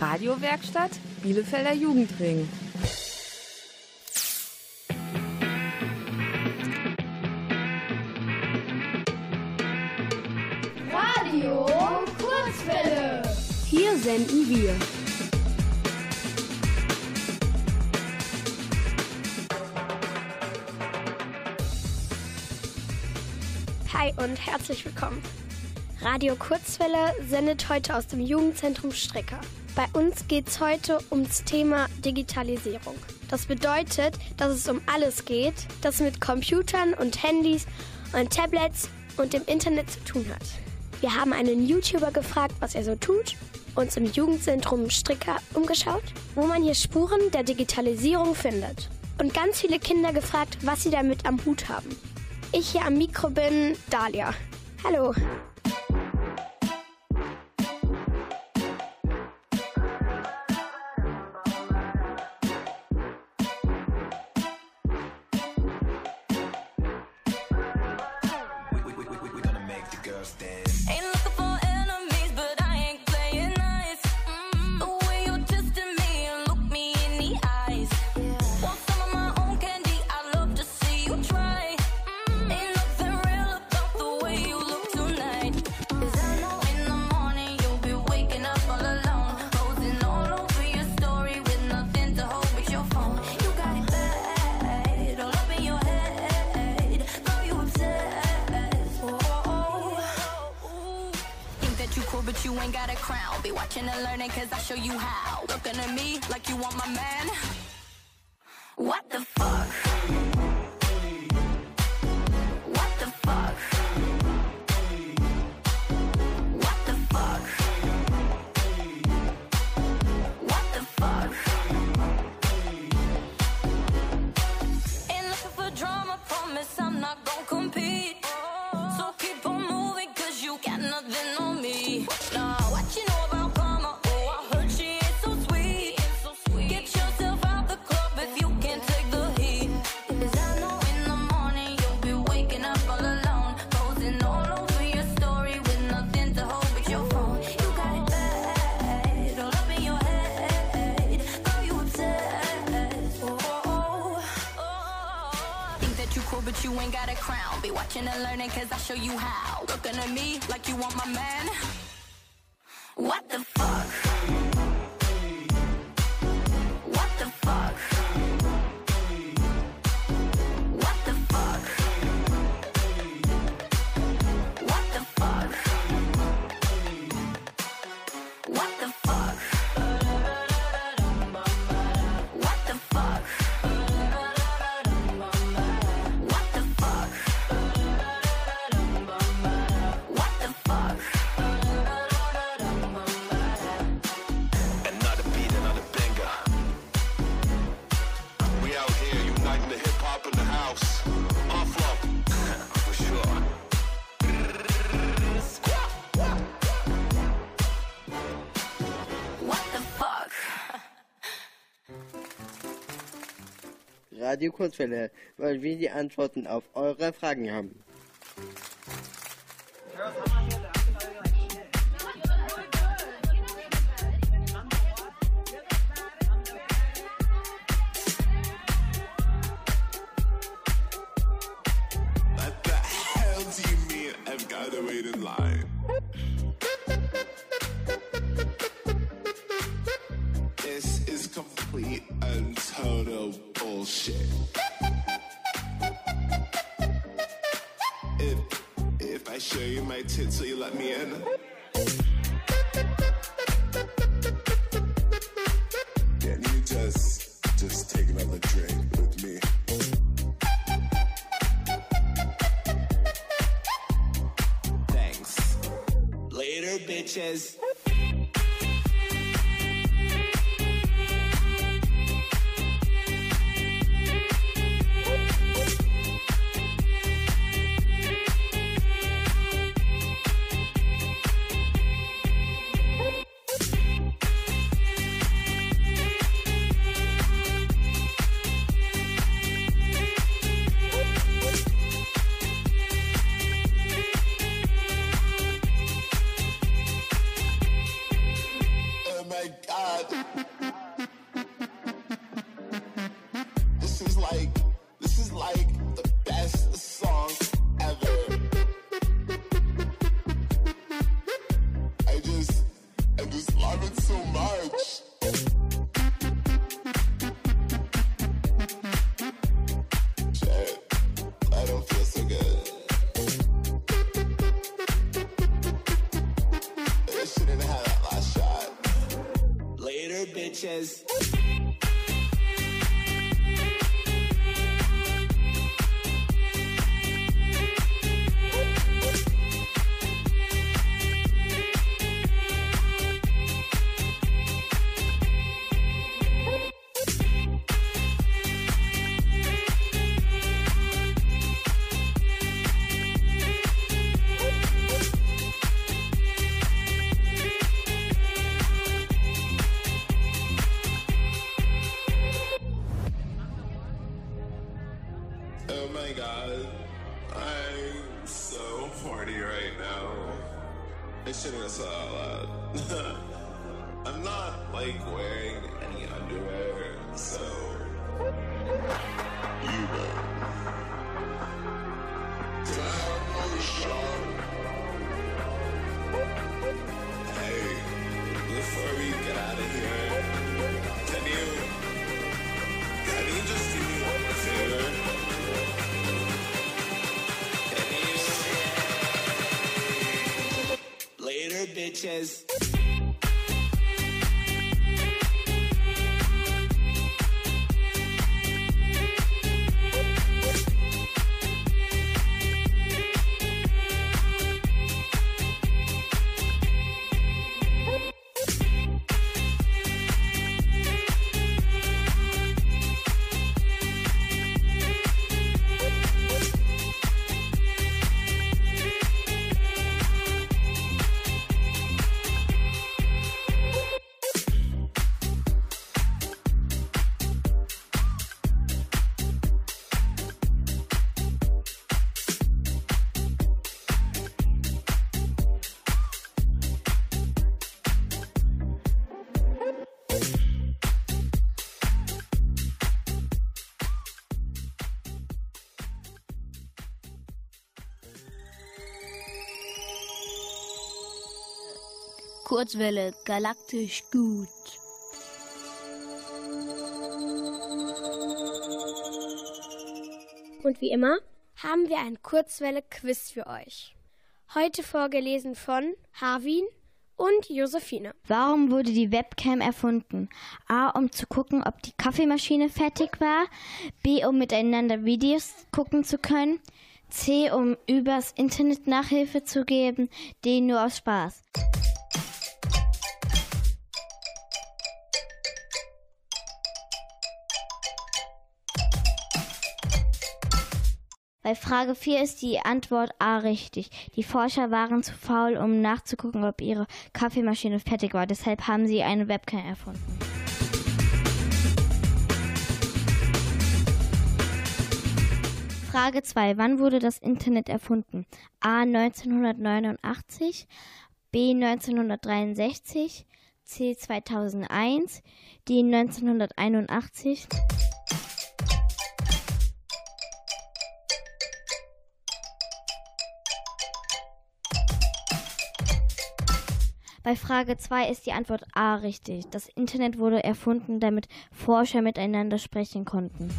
Radiowerkstatt Bielefelder Jugendring. Radio Kurzwelle. Hier senden wir. Hi und herzlich willkommen Radio Kurzwelle sendet heute aus dem Jugendzentrum Stricker. Bei uns geht es heute ums Thema Digitalisierung. Das bedeutet, dass es um alles geht, das mit Computern und Handys und Tablets und dem Internet zu tun hat. Wir haben einen YouTuber gefragt, was er so tut, uns im Jugendzentrum Stricker umgeschaut, wo man hier Spuren der Digitalisierung findet. Und ganz viele Kinder gefragt, was sie damit am Hut haben. Ich hier am Mikro bin Dalia. Hallo. but you ain't got a crown. Be watching and learning, cause I show you how. Looking at me like you want my man. What the fuck? Radio Kurzwelle, weil wir die Antworten auf eure Fragen haben. Ja. Sanchez. Kurzwelle, galaktisch gut. Und wie immer haben wir ein Kurzwelle-Quiz für euch. Heute vorgelesen von Harvin und Josephine. Warum wurde die Webcam erfunden? A, um zu gucken, ob die Kaffeemaschine fertig war. B, um miteinander Videos gucken zu können. C, um übers Internet Nachhilfe zu geben. D, nur aus Spaß. Bei Frage 4 ist die Antwort A richtig. Die Forscher waren zu faul, um nachzugucken, ob ihre Kaffeemaschine fertig war. Deshalb haben sie eine Webcam erfunden. Frage 2. Wann wurde das Internet erfunden? A. 1989, B. 1963, C. 2001, D. 1981. Bei Frage 2 ist die Antwort A richtig. Das Internet wurde erfunden, damit Forscher miteinander sprechen konnten.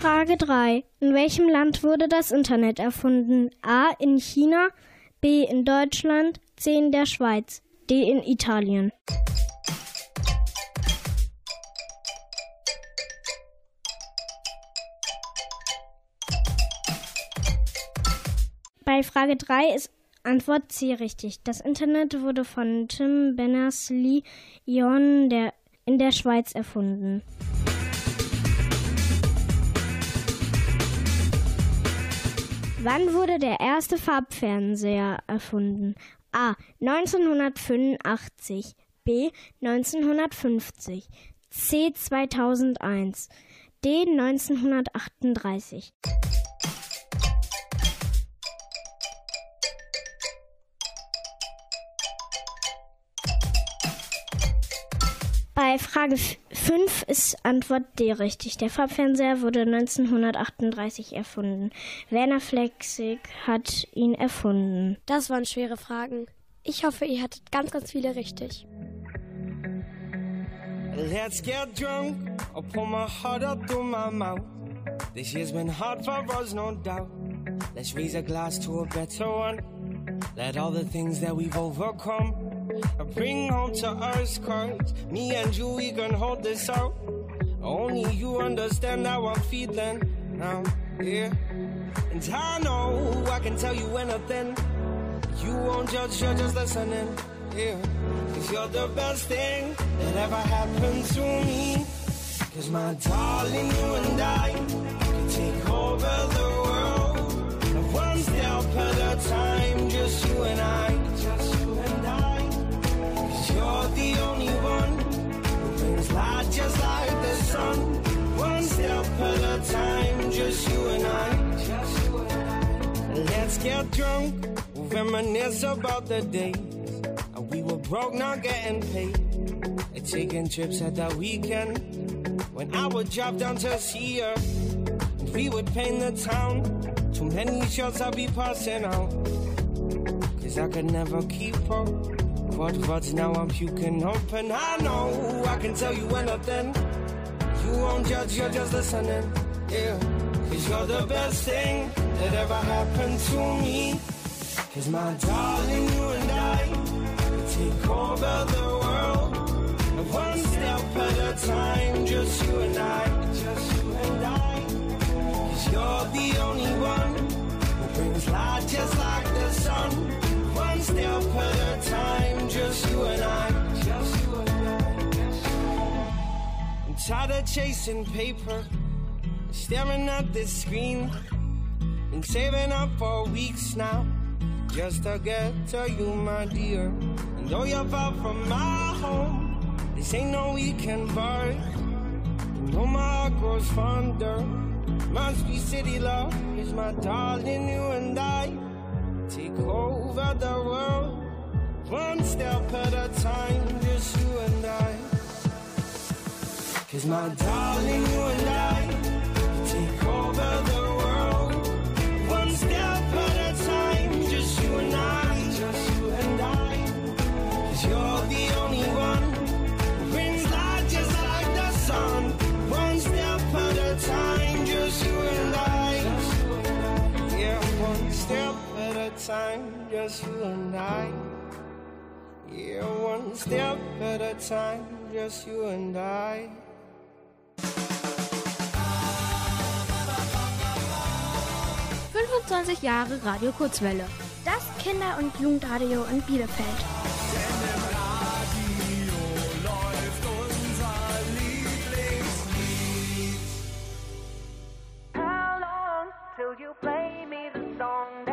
Frage 3. In welchem Land wurde das Internet erfunden? A. In China, B. in Deutschland, C. in der Schweiz, D. in Italien. Bei Frage 3 ist Antwort C richtig. Das Internet wurde von Tim Berners-Lee Ion der, in der Schweiz erfunden. Wann wurde der erste Farbfernseher erfunden? A. 1985, B. 1950, C. 2001, D. 1938. Bei Frage 5 ist Antwort D richtig. Der Farbfernseher wurde 1938 erfunden. Werner Flexig hat ihn erfunden. Das waren schwere Fragen. Ich hoffe, ihr hattet ganz, ganz viele richtig. Let's get drunk. I'll pull my heart up through my mouth. This year's been hard for us, no doubt. Let's raise a glass to a better one. Let all the things that we've overcome bring home to us, cause me and you, we can hold this out. Only you understand how I'm feeling now, yeah. And I know I can tell you anything. You won't judge, you're just listening, yeah. Cause you're the best thing that ever happened to me. Cause my darling, you and I can take over the world. One step at a time, just you and I. The only one who brings light just like the sun. One step at a time, just you and I. Let's get drunk, we'll reminisce about the days. And we were broke, not getting paid. And taking trips at the weekend. When I would drop down to see her. And we would paint the town. Too many shots I'd be passing out. Cause I could never keep up. Quad quads, now I'm puking open. I know I can tell you anything. You won't judge, you're just listening. Yeah. Cause you're the best thing that ever happened to me. Cause my darling, you and I take over the world. Tired of chasing paper, staring at this screen. Been saving up for weeks now just to get to you, my dear. And though you're far from my home, this ain't no weekend bar. You know my heart grows fonder. Must be city love, is my darling, you and I. Take over the world, one step at a time, just you and I. Cause my darling, you and I. Take over the world, one step at a time, just you and I, just you and I. Cause you're the only one who brings light just like the sun. One step at a time, just you and I. Yeah, one step at a time, just you and I. Yeah, one step at a time, just you and I. 25 Jahre Radio Kurzwelle. Das Kinder- und Jugendradio in Bielefeld. You play me the song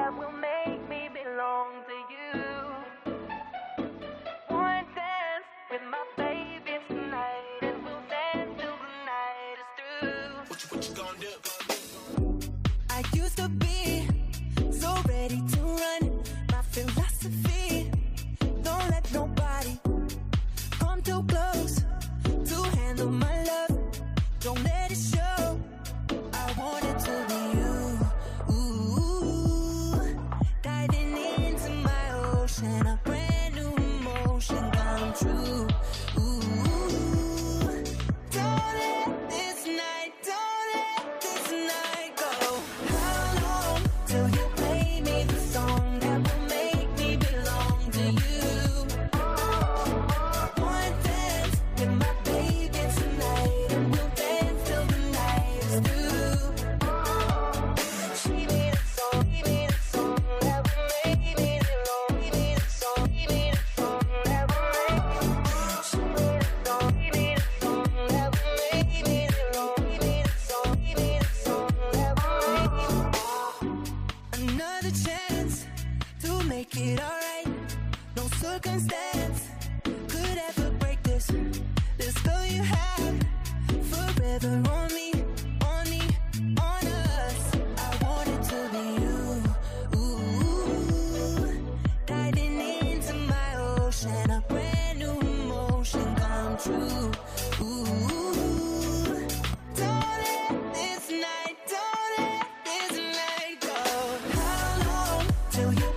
till you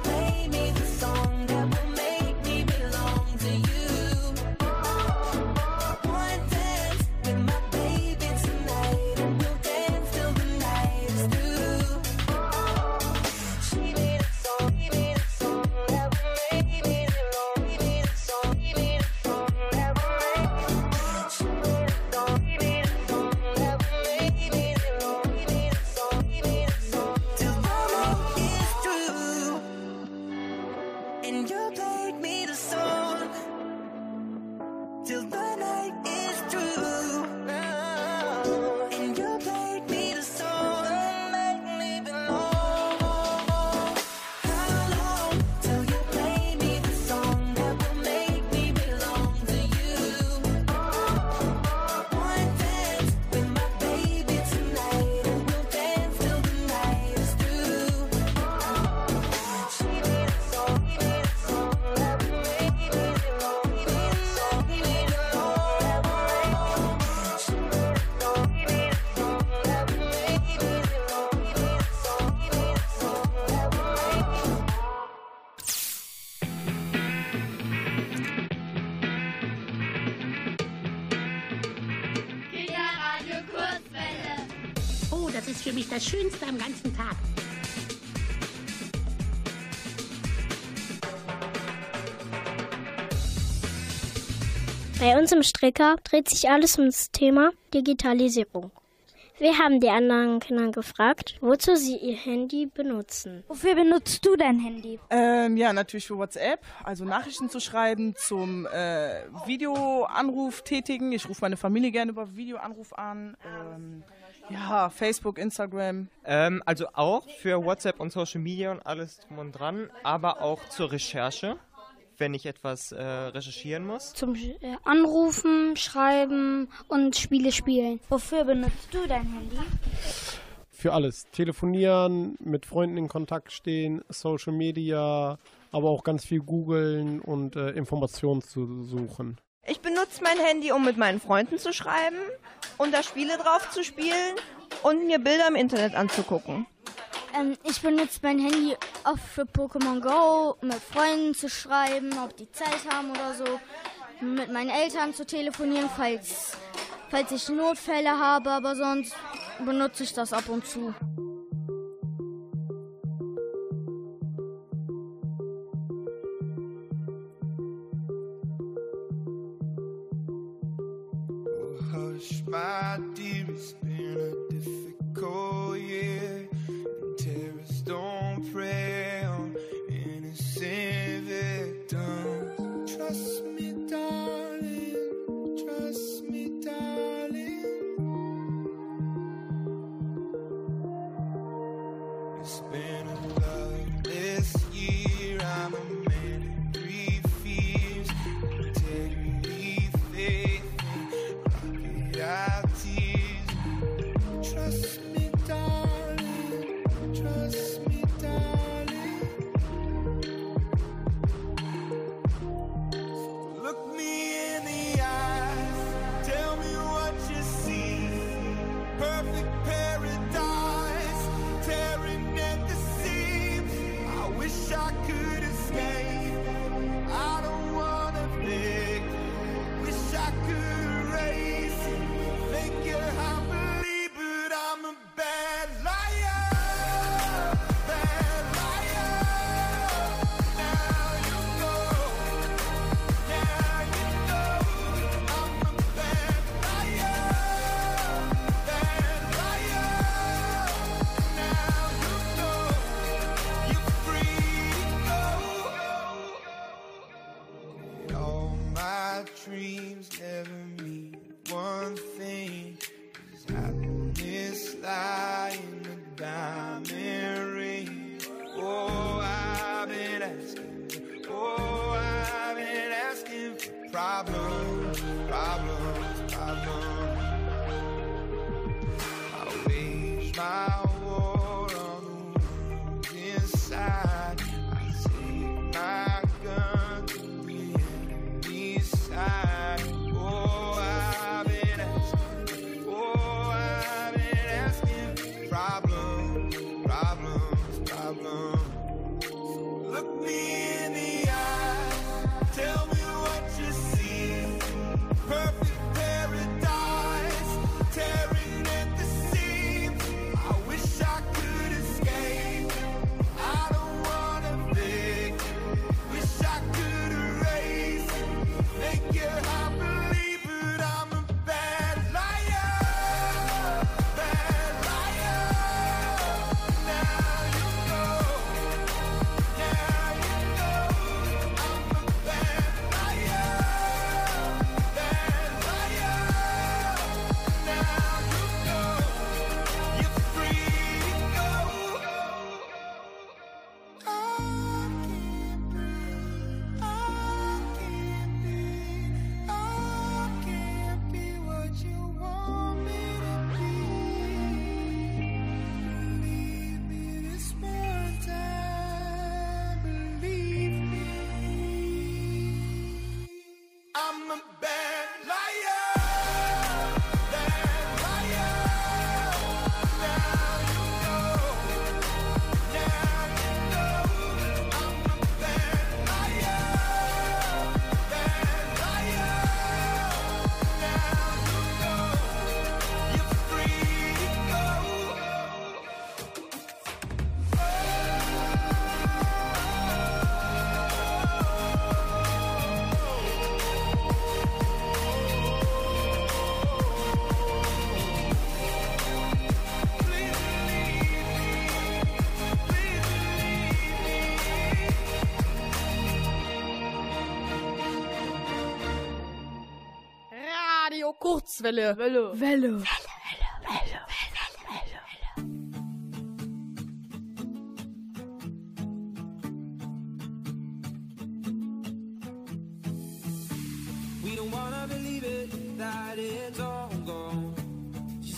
Schönste am ganzen Tag. Bei uns im Stricker dreht sich alles um das Thema Digitalisierung. Wir haben die anderen Kinder gefragt, wozu sie ihr Handy benutzen. Wofür benutzt du dein Handy? Ähm, ja, natürlich für WhatsApp, also Nachrichten zu schreiben, zum äh, Videoanruf tätigen. Ich rufe meine Familie gerne über Videoanruf an. Ähm, ja, Facebook, Instagram. Ähm, also auch für WhatsApp und Social Media und alles drum und dran, aber auch zur Recherche, wenn ich etwas äh, recherchieren muss. Zum äh, Anrufen, Schreiben und Spiele spielen. Wofür benutzt du dein Handy? Für alles. Telefonieren, mit Freunden in Kontakt stehen, Social Media, aber auch ganz viel googeln und äh, Informationen zu suchen. Ich benutze mein Handy, um mit meinen Freunden zu schreiben und da Spiele drauf zu spielen und mir Bilder im Internet anzugucken. Ähm, ich benutze mein Handy oft für Pokémon Go, mit Freunden zu schreiben, ob die Zeit haben oder so. Mit meinen Eltern zu telefonieren, falls, falls ich Notfälle habe, aber sonst benutze ich das ab und zu. reality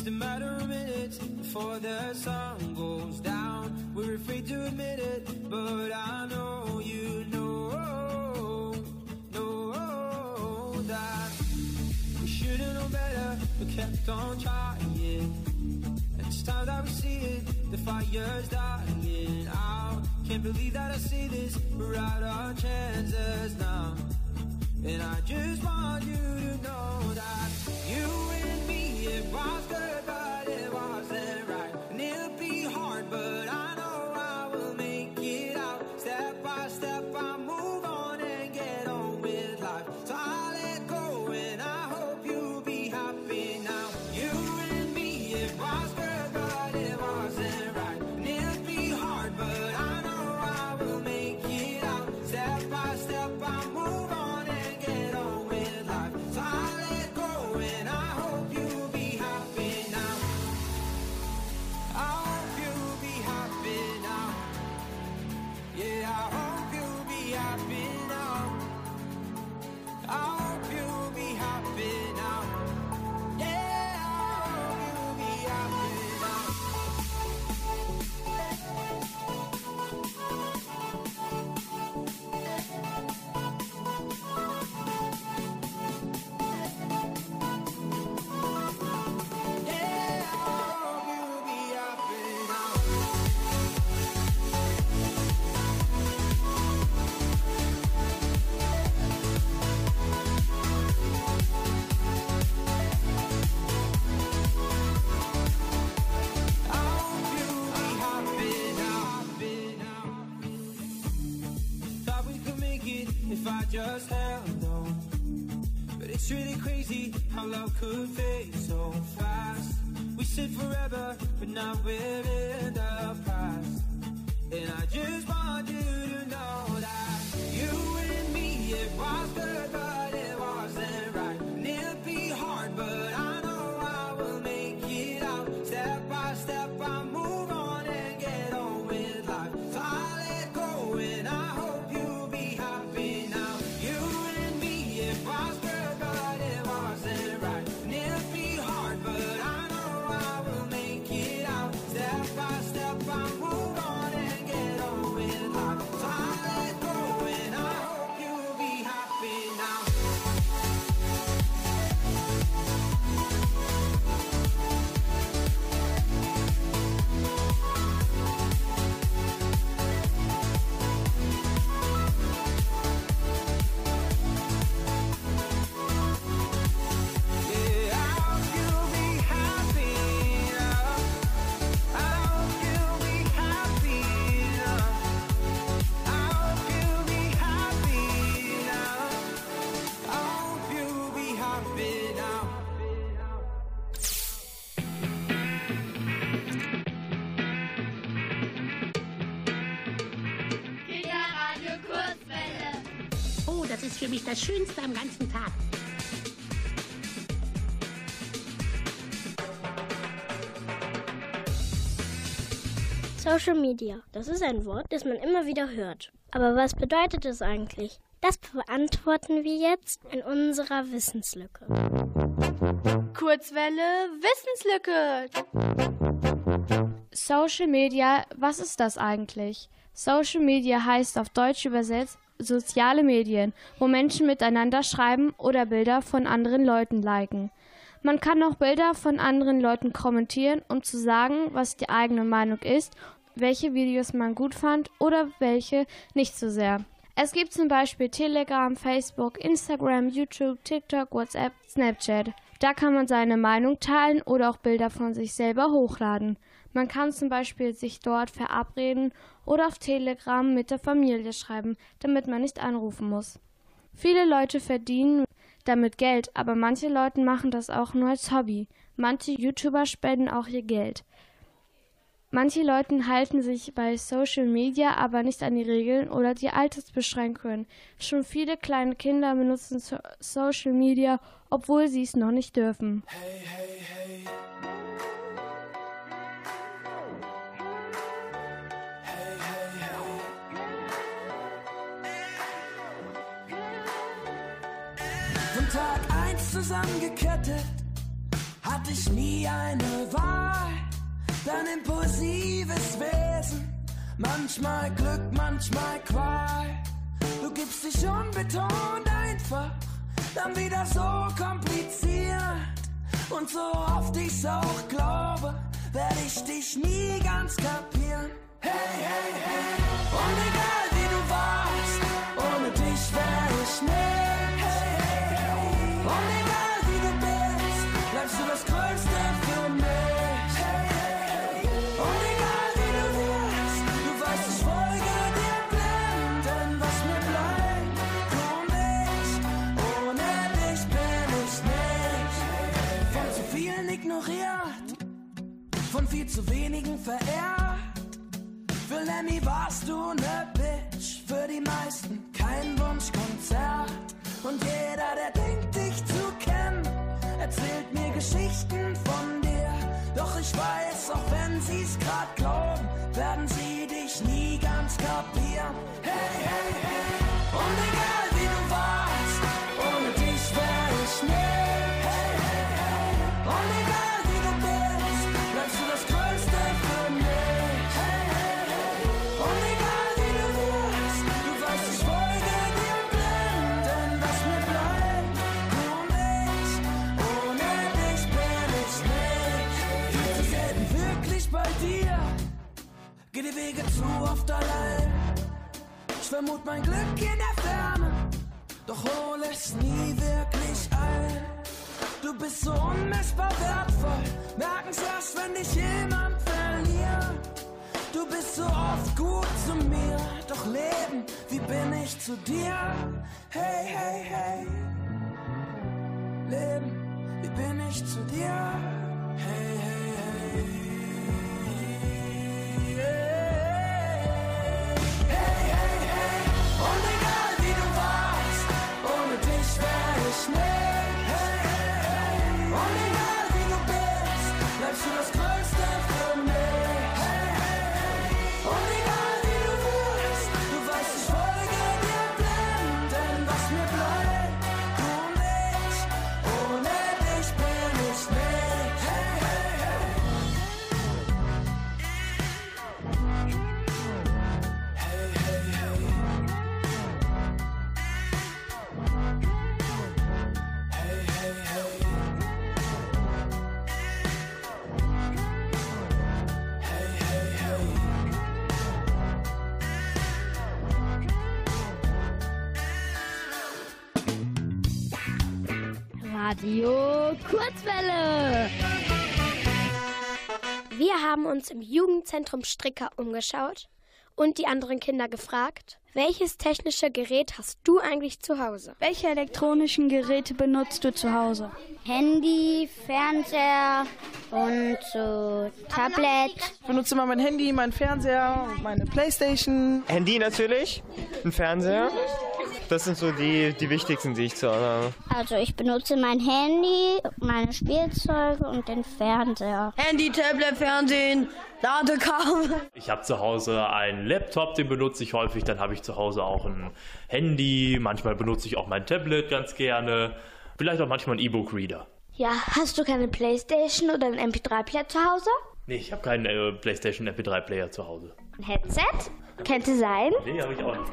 a matter of minutes before the sun goes down. We're afraid to admit it, but I kept on trying. And it's time that we see it, the fire's dying out. Can't believe that I see this, we're out our chances now. And I just want you to know that you and me, it was good, love could mich das Schönste am ganzen Tag. Social Media, das ist ein Wort, das man immer wieder hört. Aber was bedeutet es eigentlich? Das beantworten wir jetzt in unserer Wissenslücke. Kurzwelle Wissenslücke. Social Media, was ist das eigentlich? Social Media heißt auf Deutsch übersetzt soziale Medien, wo Menschen miteinander schreiben oder Bilder von anderen Leuten liken. Man kann auch Bilder von anderen Leuten kommentieren, um zu sagen, was die eigene Meinung ist, welche Videos man gut fand oder welche nicht so sehr. Es gibt zum Beispiel Telegram, Facebook, Instagram, YouTube, TikTok, WhatsApp, Snapchat. Da kann man seine Meinung teilen oder auch Bilder von sich selber hochladen. Man kann zum Beispiel sich dort verabreden oder auf Telegram mit der Familie schreiben, damit man nicht anrufen muss. Viele Leute verdienen damit Geld, aber manche Leute machen das auch nur als Hobby. Manche YouTuber spenden auch ihr Geld. Manche Leute halten sich bei Social Media aber nicht an die Regeln oder die Altersbeschränkungen. Schon viele kleine Kinder benutzen so Social Media, obwohl sie es noch nicht dürfen. Von zusammengekettet, hatte ich nie eine Wahl. Dein impulsives Wesen, manchmal Glück, manchmal Qual. Du gibst dich unbetont einfach, dann wieder so kompliziert. Und so oft ich's auch glaube, werde ich dich nie ganz kapieren. Hey, hey, hey, und egal wie du warst, ohne dich wär ich nicht. Zu wenigen verehrt. Für Lemmy warst du ne Bitch, für die meisten kein Wunschkonzert. Und jeder, der denkt, dich zu kennen, erzählt mir Geschichten von dir. Doch ich weiß, auch wenn sie's grad glauben, werden sie dich nie ganz kapieren. Hey, hey, hey, und egal zu dir? Hey, hey, hey. Leben, wie bin ich zu dir? Uns im Jugendzentrum Stricker umgeschaut und die anderen Kinder gefragt, welches technische Gerät hast du eigentlich zu Hause? Welche elektronischen Geräte benutzt du zu Hause? Handy, Fernseher und so Tablet. Ich benutze immer mein Handy, mein Fernseher, meine Playstation. Handy natürlich, ein Fernseher. Das sind so die, die wichtigsten, die ich zu Hause habe. Also ich benutze mein Handy, meine Spielzeuge und den Fernseher. Handy, Tablet, Fernsehen, Ladekabel. Ich habe zu Hause einen Laptop, den benutze ich häufig. Dann habe ich zu Hause auch ein Handy. Manchmal benutze ich auch mein Tablet ganz gerne. Vielleicht auch manchmal einen E-Book-Reader. Ja, hast du keine Playstation oder einen MP3-Player zu Hause? Nee, ich habe keinen äh, PlayStation MP3-Player zu Hause. Ein Headset? Könnte sein. Nee, habe ich auch nicht.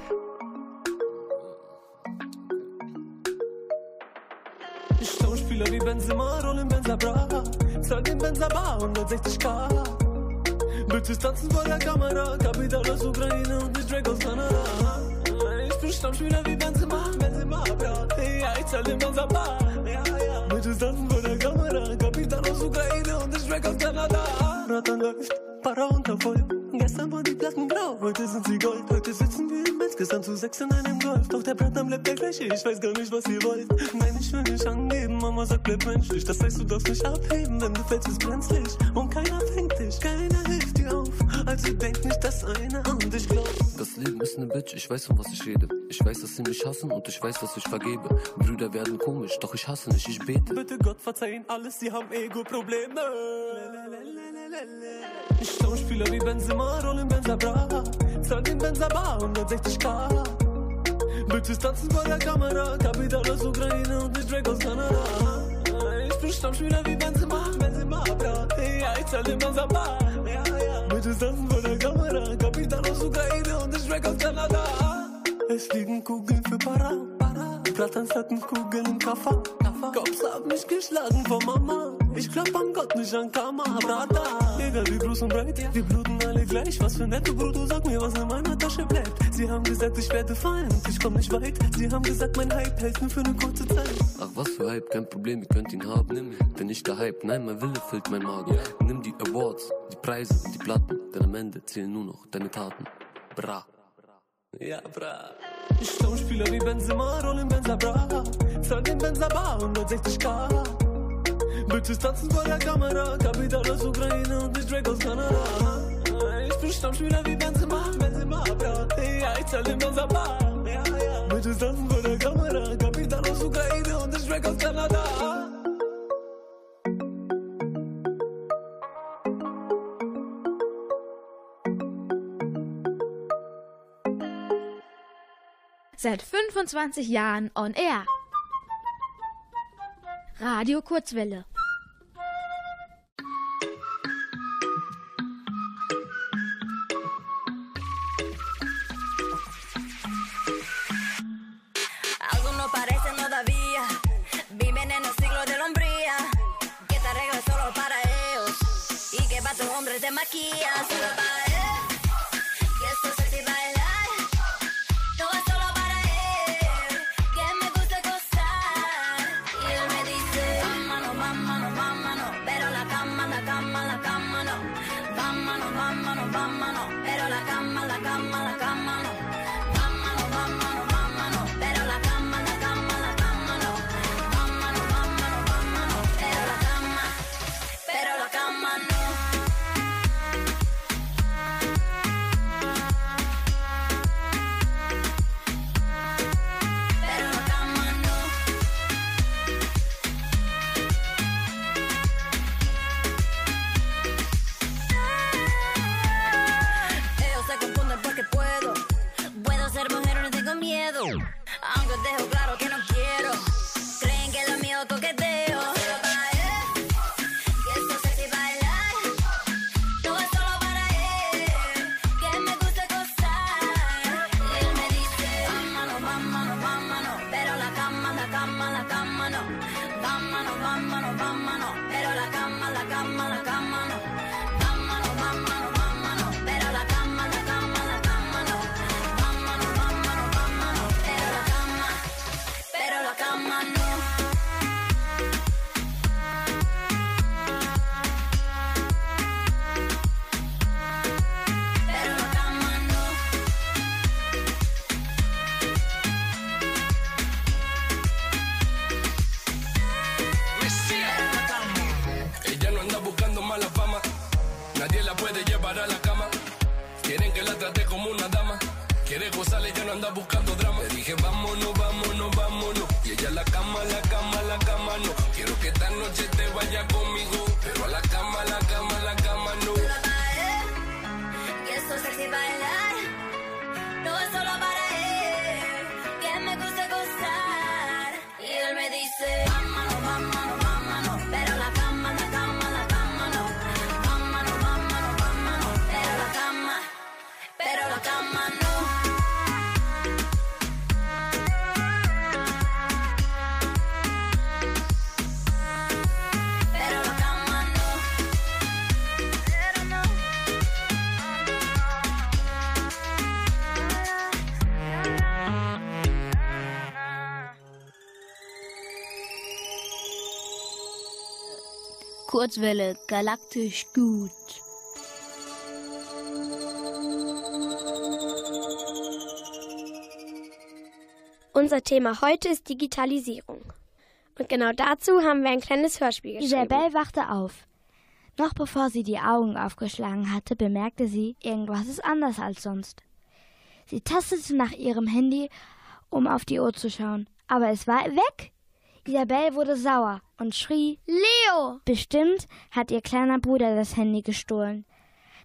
Schauspieler wie Benzema, rollen Benzer Bra. Zahl den Benzer Bar, 160k. Bitches tanzen vor der Kamera, Kapital aus Ukraine und die Drake aus Kanada. Ich bin Stammspieler wie Benzema, Benzema, Bra. Ja, ich zahl den Benzer Bar. Ja, ja. Bitches tanzen vor der Kamera, Kapital aus Ukraine und die Drake aus Kanada. Ratan läuft, Para unter voll. Gestern waren die Platten grau, heute sind sie gold. Heute sitzen wir im Bett, gestern zu sechs in einem Golf. Doch der am bleibt der gleiche, ich weiß gar nicht, was ihr wollt. Nein, ich will nicht angeben, Mama sagt, bleib menschlich. Das heißt, du darfst nicht abheben, wenn du fällst, ist brenzlig. Und keiner fängt dich, keiner. Also denk nicht das eine und ich glaub. Das Leben ist ne Bitch, ich weiß, von was ich rede. Ich weiß, dass sie mich hassen und ich weiß, was ich vergebe. Brüder werden komisch, doch ich hasse nicht, ich bete. Bitte Gott verzeihen alles, sie haben Ego-Probleme. Ich Schauspieler wie Benzema, rollen Benza Bra. Zahl den Benza Bar, 160k. Bitches tanzen vor der Kamera, Kapital aus Ukraine und die Drake aus Kanada. Ich Stammspieler wie Benzema, Benzema, bra. Ja, ich zahl den Benza Bar. Ja, ja. Bitches tanzen vor der Kamera, Kapital aus Ukraine und die Drake aus Kanada. Es liegen Kugeln für Para, Para. Platans hatten Kugeln im Kaffer. Cops haben mich geschlagen vor Mama. Ich glaub an Gott, nicht an Karma, Brata. Egal wie groß und breit, wir bluten alle gleich. Was für nette Bruder, sag mir, was in meiner Tasche bleibt. Sie haben gesagt, ich werde fallen ich komm nicht weit. Sie haben gesagt, mein Hype hält nur für eine kurze Zeit. Ach, was für Hype, kein Problem, ihr könnt ihn haben. Nimm ihn. Bin nicht der Hype, nein, mein Wille füllt mein Magen. Nimm die Awards, die Preise und die Platten, denn am Ende zählen nur noch deine Taten. Bra. Ja, bra. Ich Schauspieler wie Benzema, rollen Benza Bra. Zahl den Benza Bar, 160k. Bitches tanzen vor der Kamera, Kapital aus Ukraine und die Drake aus Kanada. Ich bin Stammspieler wie Benzema, Benzema, bra. Ja, ich zahl den Benza Bar. Ja, ja. Bitches tanzen vor der Kamera, Kapital aus Ukraine und die Drake aus Kanada. Seit 25 Jahren on air. Radio Kurzwelle. torre de maquia, Trate como una dama, quiere gozar, ella no anda buscando drama. Le dije vámonos, vámonos, vámonos. Y ella la cama, la cama Kurzwelle, galaktisch gut. Unser Thema heute ist Digitalisierung. Und genau dazu haben wir ein kleines Hörspiel geschrieben. Isabel wachte auf. Noch bevor sie die Augen aufgeschlagen hatte, bemerkte sie, irgendwas ist anders als sonst. Sie tastete nach ihrem Handy, um auf die Uhr zu schauen, aber es war weg. Isabel wurde sauer und schrie Leo. Bestimmt hat ihr kleiner Bruder das Handy gestohlen.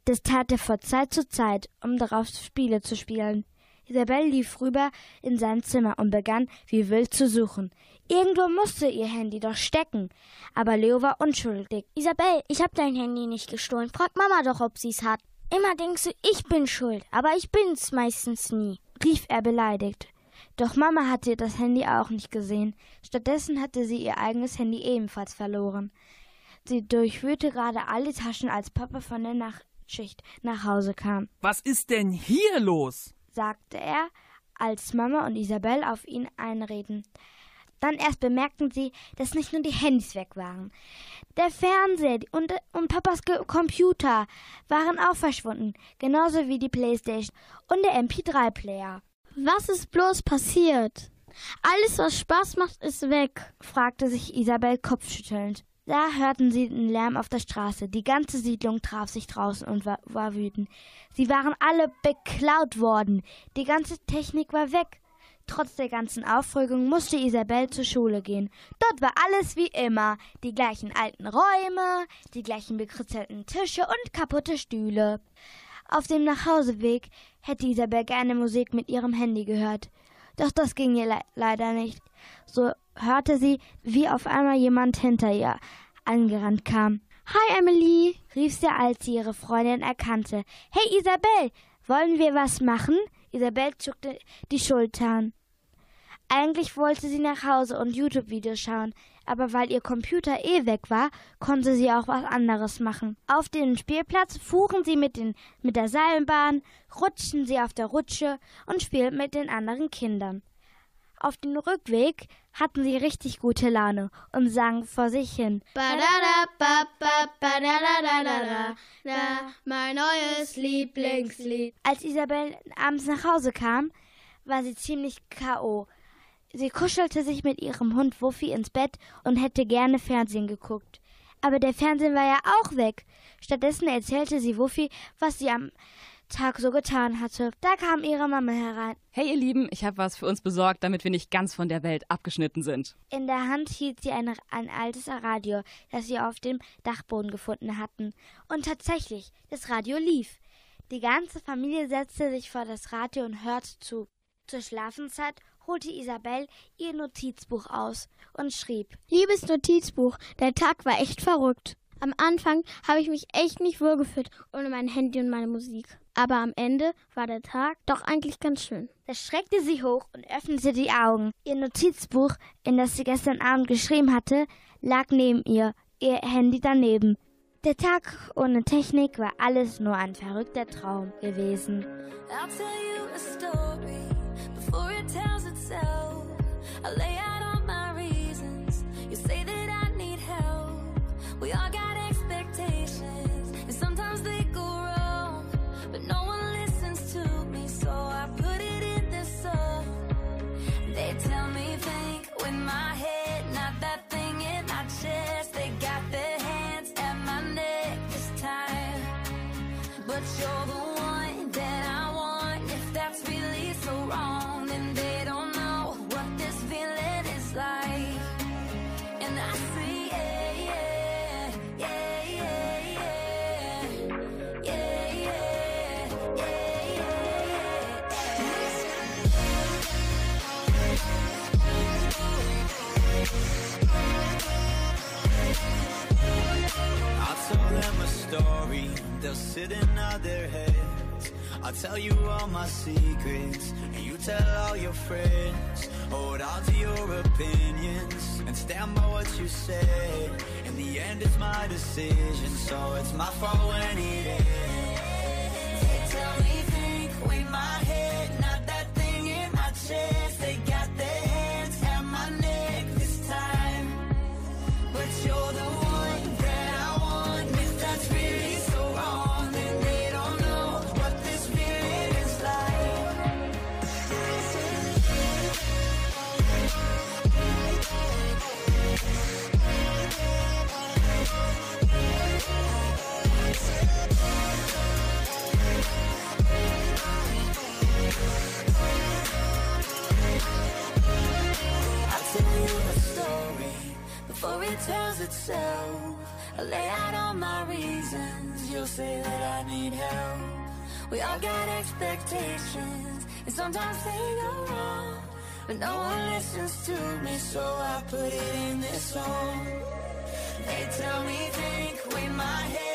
Das tat er von Zeit zu Zeit, um darauf Spiele zu spielen. Isabel lief rüber in sein Zimmer und begann wie wild zu suchen. Irgendwo musste ihr Handy doch stecken. Aber Leo war unschuldig. Isabel, ich hab dein Handy nicht gestohlen. Frag Mama doch, ob sie's hat. Immer denkst du, ich bin schuld, aber ich bin's meistens nie, rief er beleidigt. Doch Mama hatte das Handy auch nicht gesehen. Stattdessen hatte sie ihr eigenes Handy ebenfalls verloren. Sie durchwühlte gerade alle Taschen, als Papa von der Nachtschicht nach Hause kam. Was ist denn hier los? sagte er, als Mama und Isabel auf ihn einreden. Dann erst bemerkten sie, dass nicht nur die Handys weg waren. Der Fernseher und, und Papas Ge Computer waren auch verschwunden, genauso wie die Playstation und der MP3-Player. Was ist bloß passiert? Alles, was Spaß macht, ist weg, fragte sich Isabel kopfschüttelnd. Da hörten sie den Lärm auf der Straße. Die ganze Siedlung traf sich draußen und war, war wütend. Sie waren alle beklaut worden. Die ganze Technik war weg. Trotz der ganzen Aufregung musste Isabel zur Schule gehen. Dort war alles wie immer. Die gleichen alten Räume, die gleichen bekritzelten Tische und kaputte Stühle. Auf dem Nachhauseweg hätte Isabel gerne Musik mit ihrem Handy gehört. Doch das ging ihr le leider nicht. So hörte sie, wie auf einmal jemand hinter ihr angerannt kam. Hi, Emily, rief sie, als sie ihre Freundin erkannte. Hey, Isabel, wollen wir was machen? Isabel zuckte die Schultern. Eigentlich wollte sie nach Hause und YouTube-Videos schauen, aber weil ihr Computer eh weg war, konnte sie auch was anderes machen. Auf dem Spielplatz fuhren sie mit, den, mit der Seilbahn, rutschten sie auf der Rutsche und spielten mit den anderen Kindern. Auf dem Rückweg hatten sie richtig gute Laune und sangen vor sich hin. Mein neues Lieblingslied. Als Isabel abends nach Hause kam, war sie ziemlich K.O. Sie kuschelte sich mit ihrem Hund Wuffi ins Bett und hätte gerne Fernsehen geguckt. Aber der Fernsehen war ja auch weg. Stattdessen erzählte sie Wuffi, was sie am Tag so getan hatte. Da kam ihre Mama herein. Hey ihr Lieben, ich habe was für uns besorgt, damit wir nicht ganz von der Welt abgeschnitten sind. In der Hand hielt sie eine, ein altes Radio, das sie auf dem Dachboden gefunden hatten. Und tatsächlich, das Radio lief. Die ganze Familie setzte sich vor das Radio und hörte zu. Zur Schlafenszeit holte Isabel ihr Notizbuch aus und schrieb. Liebes Notizbuch, der Tag war echt verrückt. Am Anfang habe ich mich echt nicht wohlgefühlt ohne mein Handy und meine Musik. Aber am Ende war der Tag doch eigentlich ganz schön. Da schreckte sie hoch und öffnete die Augen. Ihr Notizbuch, in das sie gestern Abend geschrieben hatte, lag neben ihr, ihr Handy daneben. Der Tag ohne Technik war alles nur ein verrückter Traum gewesen. I'll tell you a story I lay out all my reasons. You say that I need help. We all got expectations, and sometimes they go wrong. But no one listens to me, so I put it in this song. They tell me think with my head, not that thing in my chest. They got their hands at my neck this time. But you're the I'll tell you all my secrets, and you tell all your friends. Hold on to your opinions, and stand by what you say In the end, it's my decision, so it's my fault when it ends. They tell me think with my tells itself. I lay out all my reasons. You'll say that I need help. We all got expectations, and sometimes they go wrong. But no one listens to me, so I put it in this song. They tell me think with my head,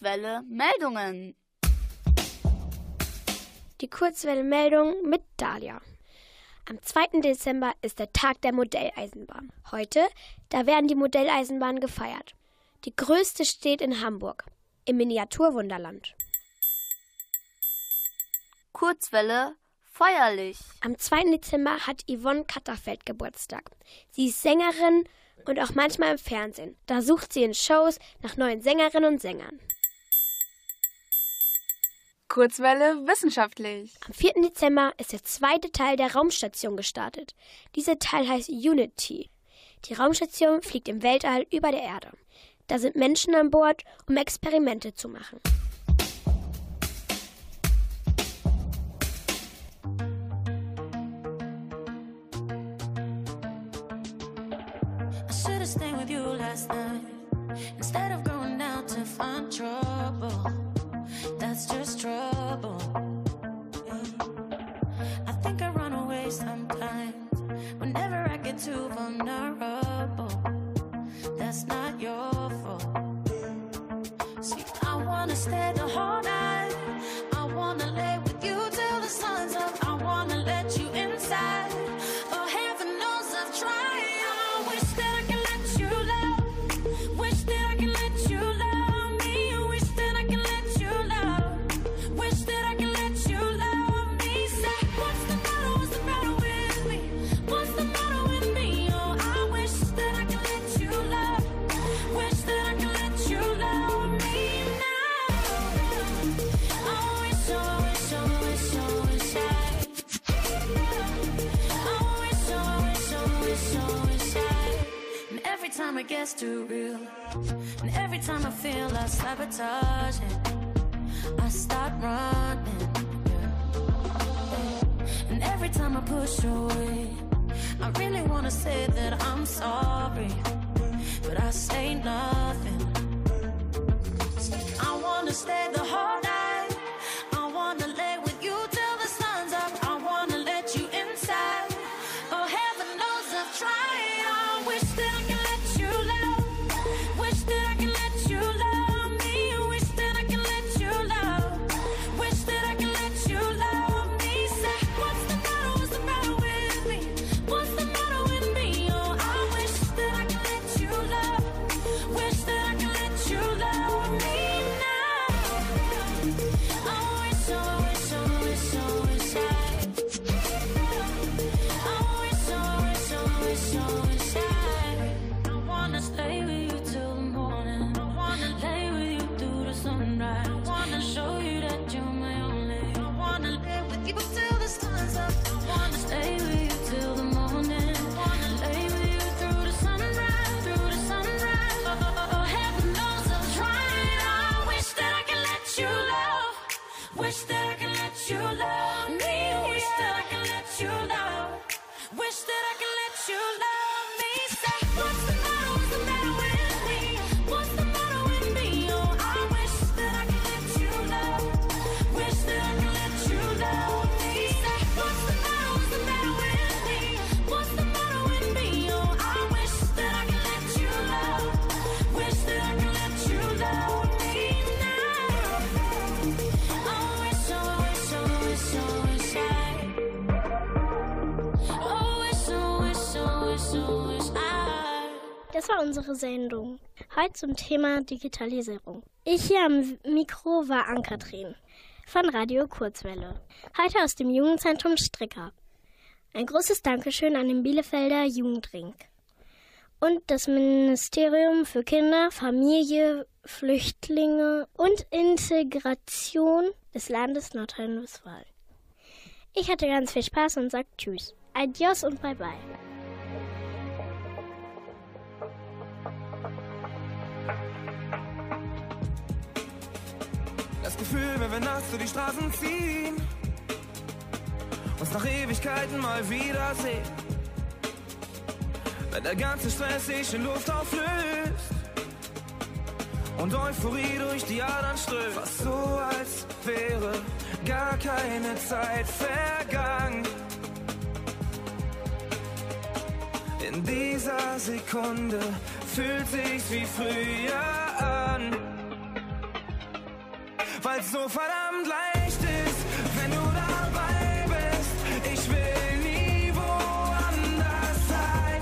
Kurzwelle Meldungen. Die Kurzwelle-Meldung mit Dahlia. Am 2. Dezember ist der Tag der Modelleisenbahn. Heute, da werden die Modelleisenbahnen gefeiert. Die größte steht in Hamburg, im Miniaturwunderland. Kurzwelle feierlich. Am 2. Dezember hat Yvonne Katterfeld Geburtstag. Sie ist Sängerin und auch manchmal im Fernsehen. Da sucht sie in Shows nach neuen Sängerinnen und Sängern. Kurzwelle wissenschaftlich. Am 4. Dezember ist der zweite Teil der Raumstation gestartet. Dieser Teil heißt Unity. Die Raumstation fliegt im Weltall über der Erde. Da sind Menschen an Bord, um Experimente zu machen. I stayed with you last night instead of going out to find trouble. That's just trouble. I think I run away sometimes whenever I get too vulnerable. That's not your fault. See, I wanna stay the whole night. I wanna gets too real, and every time I feel I sabotage it, I start running. And every time I push away, I really wanna say that I'm sorry, but I say nothing. I wanna stay Heute zum Thema Digitalisierung. Ich hier am Mikro war Ann-Kathrin von Radio Kurzwelle. Heute aus dem Jugendzentrum Stricker. Ein großes Dankeschön an den Bielefelder Jugendring und das Ministerium für Kinder, Familie, Flüchtlinge und Integration des Landes Nordrhein-Westfalen. Ich hatte ganz viel Spaß und sage Tschüss. Adios und bye bye. Gefühl, wenn wir nachts durch die Straßen ziehen, uns nach Ewigkeiten mal wiedersehen. Wenn der ganze Stress sich in Luft auflöst und Euphorie durch die Adern strömt. Fast so, als wäre gar keine Zeit vergangen. In dieser Sekunde fühlt sich's wie früher an. Weil's so verdammt leicht ist, wenn du dabei bist. Ich will nie woanders sein.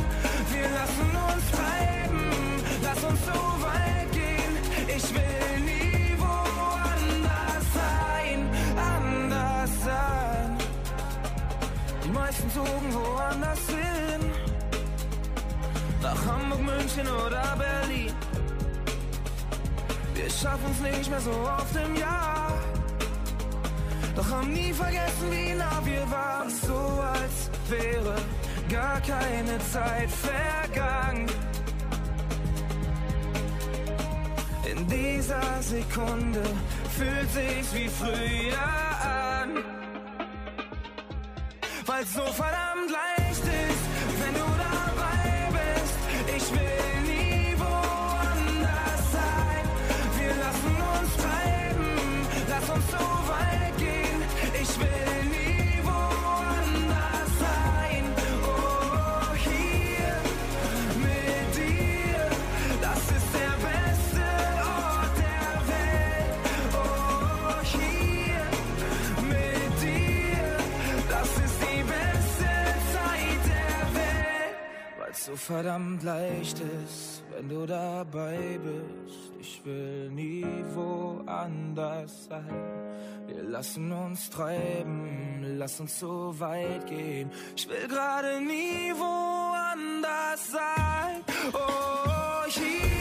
Wir lassen uns treiben, lass uns so weit gehen. Ich will nie woanders sein, anders sein. Die meisten zogen woanders hin. Nach Hamburg, München oder Berlin. Wir schaffen's nicht mehr so oft im Jahr. Doch haben nie vergessen, wie nah wir waren. So als wäre gar keine Zeit vergangen. In dieser Sekunde fühlt sich's wie früher an. Weil's so verdammt leicht so verdammt leicht ist, wenn du dabei bist. Ich will nie woanders sein. Wir lassen uns treiben, lass uns so weit gehen. Ich will gerade nie woanders sein. Oh, hier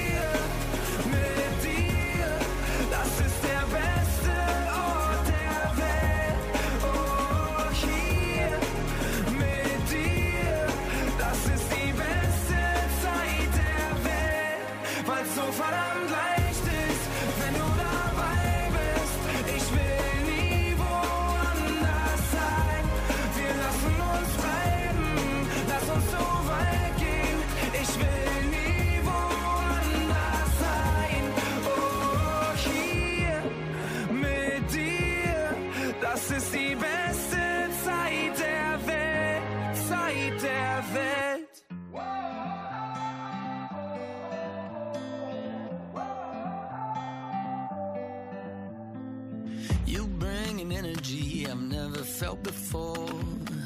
an energy I've never felt before.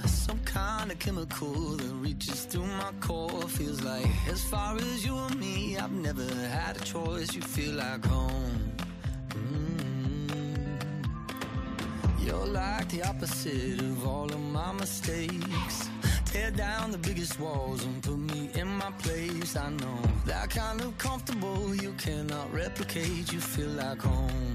Some kind of chemical that reaches through my core. Feels like as far as you and me, I've never had a choice. You feel like home. Mm. You're like the opposite of all of my mistakes. Tear down the biggest walls and put me in my place. I know that kind of comfortable you cannot replicate. You feel like home.